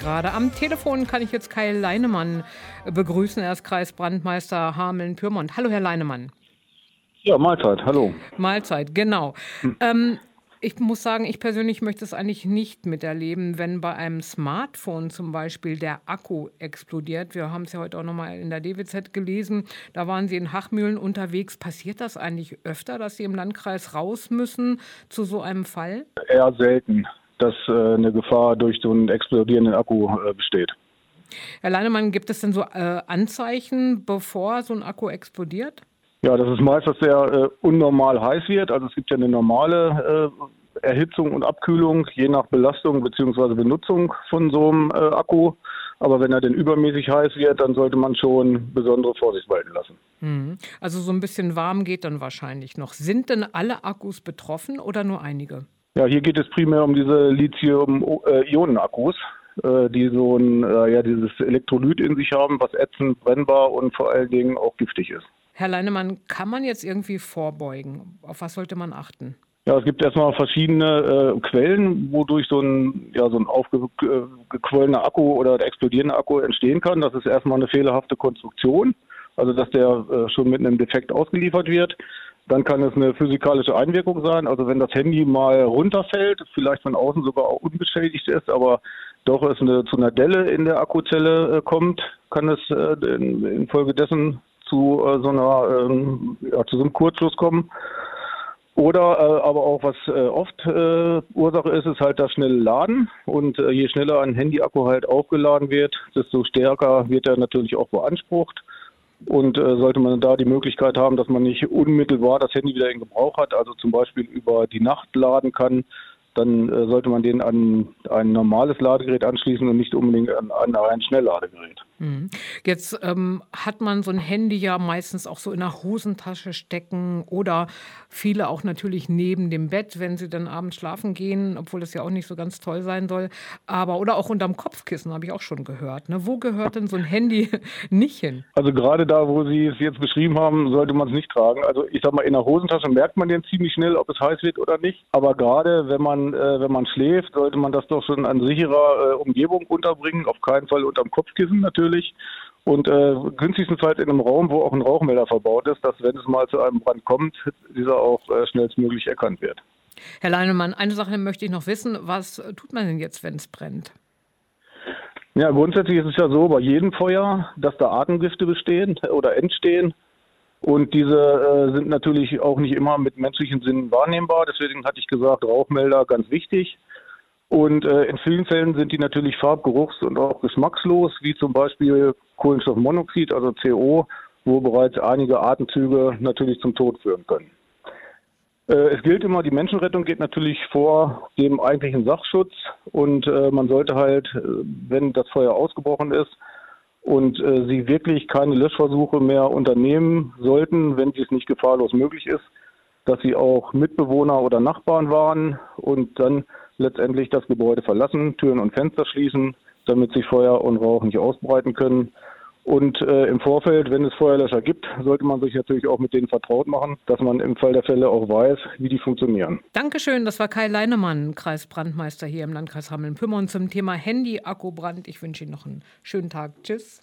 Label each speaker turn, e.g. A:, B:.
A: gerade. Am Telefon kann ich jetzt Kai Leinemann begrüßen. Er ist Kreisbrandmeister Hameln-Pyrmont. Hallo, Herr Leinemann.
B: Ja, Mahlzeit, hallo.
A: Mahlzeit, genau. Hm. Ähm, ich muss sagen, ich persönlich möchte es eigentlich nicht miterleben, wenn bei einem Smartphone zum Beispiel der Akku explodiert. Wir haben es ja heute auch nochmal in der DWZ gelesen. Da waren Sie in Hachmühlen unterwegs. Passiert das eigentlich öfter, dass Sie im Landkreis raus müssen zu so einem Fall?
B: Eher selten, dass äh, eine Gefahr durch so einen explodierenden Akku äh, besteht.
A: Herr Leinemann, gibt es denn so äh, Anzeichen, bevor so ein Akku explodiert?
B: Ja, das ist meist, dass der unnormal heiß wird. Also es gibt ja eine normale Erhitzung und Abkühlung, je nach Belastung bzw. Benutzung von so einem Akku. Aber wenn er denn übermäßig heiß wird, dann sollte man schon besondere Vorsicht walten lassen.
A: Mhm. Also so ein bisschen warm geht dann wahrscheinlich noch. Sind denn alle Akkus betroffen oder nur einige?
B: Ja, hier geht es primär um diese Lithium-Ionen-Akkus, äh, die so ein, äh, ja, dieses Elektrolyt in sich haben, was ätzend, brennbar und vor allen Dingen auch giftig ist.
A: Herr Leinemann, kann man jetzt irgendwie vorbeugen? Auf was sollte man achten?
B: Ja, es gibt erstmal verschiedene äh, Quellen, wodurch so ein, ja, so ein aufgequollener Akku oder der explodierende Akku entstehen kann. Das ist erstmal eine fehlerhafte Konstruktion, also dass der äh, schon mit einem Defekt ausgeliefert wird. Dann kann es eine physikalische Einwirkung sein, also wenn das Handy mal runterfällt, vielleicht von außen sogar auch unbeschädigt ist, aber doch es eine, zu einer Delle in der Akkuzelle äh, kommt, kann es äh, in, infolgedessen zu äh, so einer ähm, ja, zu so einem Kurzschluss kommen. Oder äh, aber auch was äh, oft äh, Ursache ist, ist halt das schnelle Laden. Und je schneller ein Handyakku halt aufgeladen wird, desto stärker wird er natürlich auch beansprucht. Und äh, sollte man da die Möglichkeit haben, dass man nicht unmittelbar das Handy wieder in Gebrauch hat, also zum Beispiel über die Nacht laden kann, dann äh, sollte man den an ein normales Ladegerät anschließen und nicht unbedingt an, an ein Schnellladegerät.
A: Mhm. Jetzt ähm, hat man so ein Handy ja meistens auch so in der Hosentasche stecken oder viele auch natürlich neben dem Bett, wenn sie dann abends schlafen gehen, obwohl das ja auch nicht so ganz toll sein soll. Aber oder auch unterm Kopfkissen habe ich auch schon gehört. Ne? Wo gehört denn so ein Handy nicht hin?
B: Also gerade da, wo Sie es jetzt beschrieben haben, sollte man es nicht tragen. Also ich sag mal, in der Hosentasche merkt man den ziemlich schnell, ob es heiß wird oder nicht. Aber gerade wenn man äh, wenn man schläft, sollte man das doch schon an sicherer äh, Umgebung unterbringen. Auf keinen Fall unterm Kopfkissen natürlich. Und äh, günstigstenfalls in einem Raum, wo auch ein Rauchmelder verbaut ist, dass wenn es mal zu einem Brand kommt, dieser auch äh, schnellstmöglich erkannt wird.
A: Herr Leinemann, eine Sache möchte ich noch wissen. Was tut man denn jetzt, wenn es brennt?
B: Ja, grundsätzlich ist es ja so bei jedem Feuer, dass da Atemgifte bestehen oder entstehen. Und diese äh, sind natürlich auch nicht immer mit menschlichen Sinnen wahrnehmbar. Deswegen hatte ich gesagt, Rauchmelder ganz wichtig. Und äh, in vielen Fällen sind die natürlich farb-, geruchs- und auch geschmackslos, wie zum Beispiel Kohlenstoffmonoxid, also CO, wo bereits einige Atemzüge natürlich zum Tod führen können. Äh, es gilt immer, die Menschenrettung geht natürlich vor dem eigentlichen Sachschutz und äh, man sollte halt, äh, wenn das Feuer ausgebrochen ist, und äh, sie wirklich keine Löschversuche mehr unternehmen sollten, wenn dies nicht gefahrlos möglich ist, dass sie auch Mitbewohner oder Nachbarn waren und dann letztendlich das Gebäude verlassen, Türen und Fenster schließen, damit sich Feuer und Rauch nicht ausbreiten können. Und äh, im Vorfeld, wenn es Feuerlöscher gibt, sollte man sich natürlich auch mit denen vertraut machen, dass man im Fall der Fälle auch weiß, wie die funktionieren.
A: Dankeschön, das war Kai Leinemann, Kreisbrandmeister hier im Landkreis Hameln-Pyrmont zum Thema Handy-Akkubrand. Ich wünsche Ihnen noch einen schönen Tag. Tschüss.